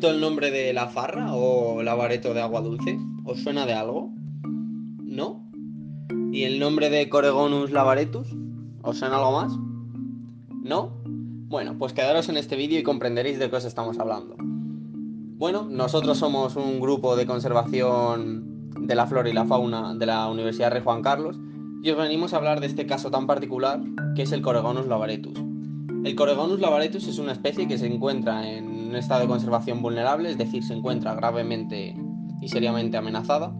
El nombre de la farra o lavareto de agua dulce, ¿os suena de algo? ¿No? ¿Y el nombre de Coregonus lavaretus? ¿Os suena algo más? ¿No? Bueno, pues quedaros en este vídeo y comprenderéis de qué os estamos hablando. Bueno, nosotros somos un grupo de conservación de la flora y la fauna de la Universidad Rey Juan Carlos y os venimos a hablar de este caso tan particular que es el Coregonus lavaretus. El Coregonus lavaretus es una especie que se encuentra en un estado de conservación vulnerable, es decir, se encuentra gravemente y seriamente amenazada.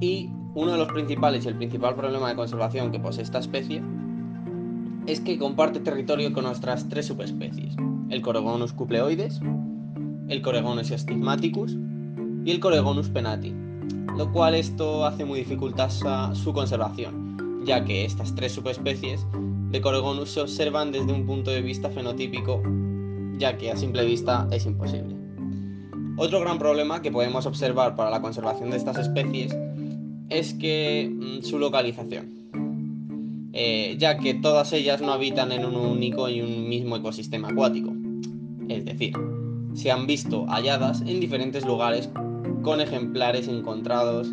Y uno de los principales y el principal problema de conservación que posee esta especie es que comparte territorio con nuestras tres subespecies, el Coregonus cupleoides, el Coregonus stigmaticus y el Coregonus penati, lo cual esto hace muy dificultosa su conservación, ya que estas tres subespecies de Coregonus se observan desde un punto de vista fenotípico, ya que a simple vista es imposible. Otro gran problema que podemos observar para la conservación de estas especies es que mm, su localización, eh, ya que todas ellas no habitan en un único y un mismo ecosistema acuático. Es decir, se han visto halladas en diferentes lugares con ejemplares encontrados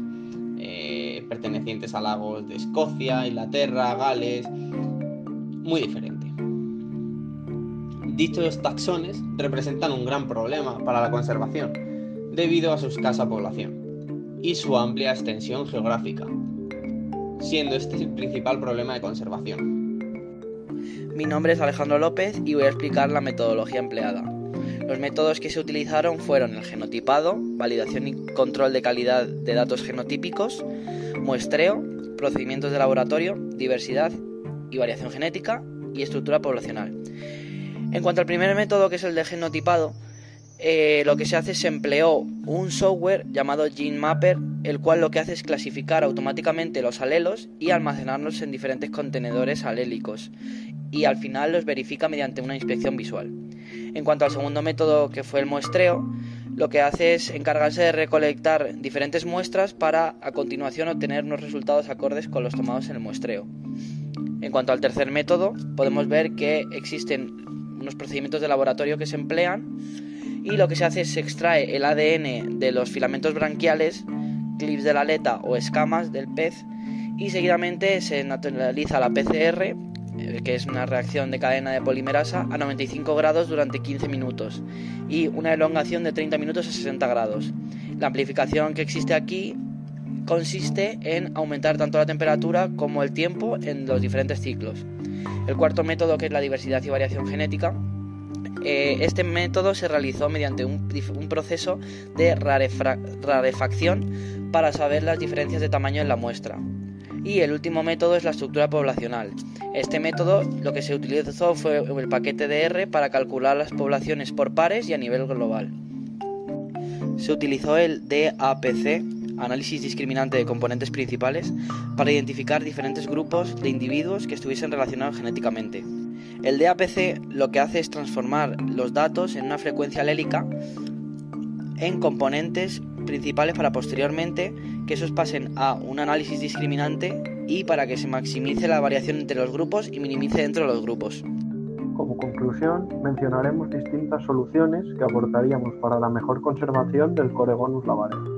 eh, pertenecientes a lagos de Escocia, Inglaterra, Gales, muy diferente. Dichos taxones representan un gran problema para la conservación, debido a su escasa población y su amplia extensión geográfica, siendo este el principal problema de conservación. Mi nombre es Alejandro López y voy a explicar la metodología empleada. Los métodos que se utilizaron fueron el genotipado, validación y control de calidad de datos genotípicos, muestreo, procedimientos de laboratorio, diversidad y variación genética y estructura poblacional. En cuanto al primer método, que es el de genotipado, eh, lo que se hace es se empleó un software llamado GeneMapper, el cual lo que hace es clasificar automáticamente los alelos y almacenarlos en diferentes contenedores alélicos, y al final los verifica mediante una inspección visual. En cuanto al segundo método, que fue el muestreo, lo que hace es encargarse de recolectar diferentes muestras para a continuación obtener unos resultados acordes con los tomados en el muestreo. En cuanto al tercer método, podemos ver que existen unos procedimientos de laboratorio que se emplean y lo que se hace es se extrae el ADN de los filamentos branquiales, clips de la aleta o escamas del pez y seguidamente se naturaliza la PCR eh, que es una reacción de cadena de polimerasa, a 95 grados durante 15 minutos y una elongación de 30 minutos a 60 grados. La amplificación que existe aquí consiste en aumentar tanto la temperatura como el tiempo en los diferentes ciclos. El cuarto método, que es la diversidad y variación genética, eh, este método se realizó mediante un, un proceso de rarefacción para saber las diferencias de tamaño en la muestra. Y el último método es la estructura poblacional. Este método lo que se utilizó fue el paquete de R para calcular las poblaciones por pares y a nivel global. Se utilizó el DAPC, análisis discriminante de componentes principales, para identificar diferentes grupos de individuos que estuviesen relacionados genéticamente. El DAPC lo que hace es transformar los datos en una frecuencia alélica en componentes principales para posteriormente que esos pasen a un análisis discriminante y para que se maximice la variación entre los grupos y minimice dentro de los grupos. Como conclusión, mencionaremos distintas soluciones que aportaríamos para la mejor conservación del Coregonus lavaretus.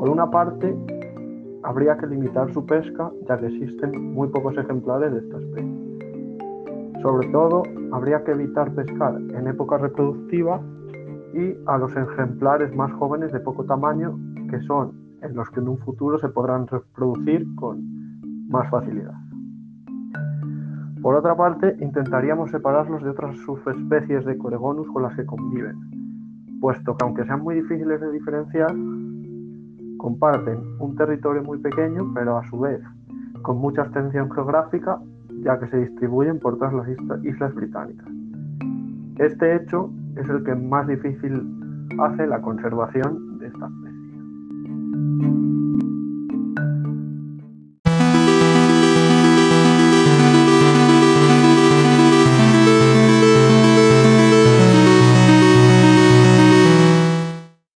Por una parte, habría que limitar su pesca ya que existen muy pocos ejemplares de esta especie. Sobre todo, habría que evitar pescar en época reproductiva y a los ejemplares más jóvenes de poco tamaño, que son en los que en un futuro se podrán reproducir con más facilidad. Por otra parte, intentaríamos separarlos de otras subespecies de Coregonus con las que conviven, puesto que aunque sean muy difíciles de diferenciar, comparten un territorio muy pequeño, pero a su vez con mucha extensión geográfica, ya que se distribuyen por todas las islas británicas. Este hecho es el que más difícil hace la conservación de esta especie.